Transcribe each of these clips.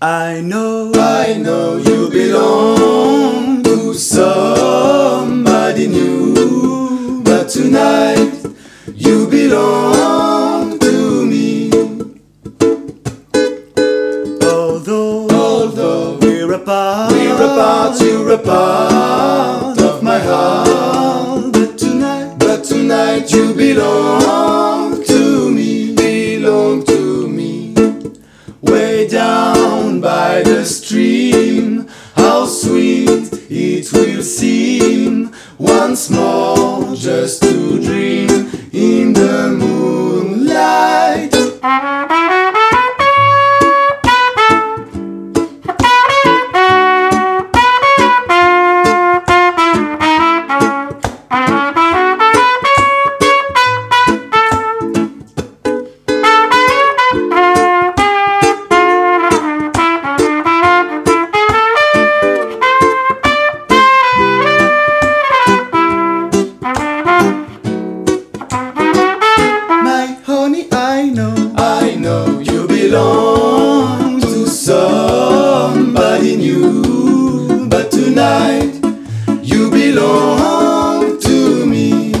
I know, I know you belong to somebody new, but tonight you belong to me. although, Although we're apart, we're apart, you're a part of my heart. but tonight, But tonight you belong more just to dream in the tonight you belong to me.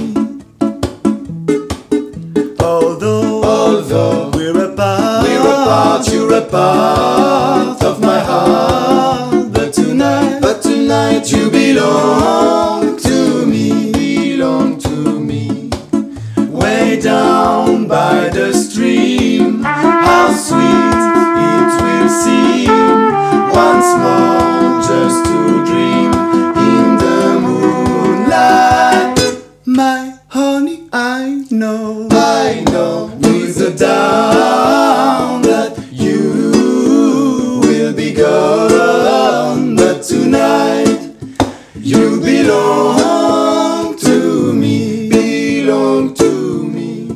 although, Although we're apart, we're apart, you're a part of my heart. but tonight, But tonight you belong to me, belong to me. Way down by the stream, how sweet it will seem You belong to me, belong to me.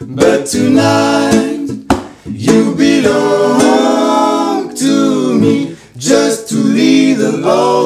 But tonight, you belong to me, just to leave the Lord.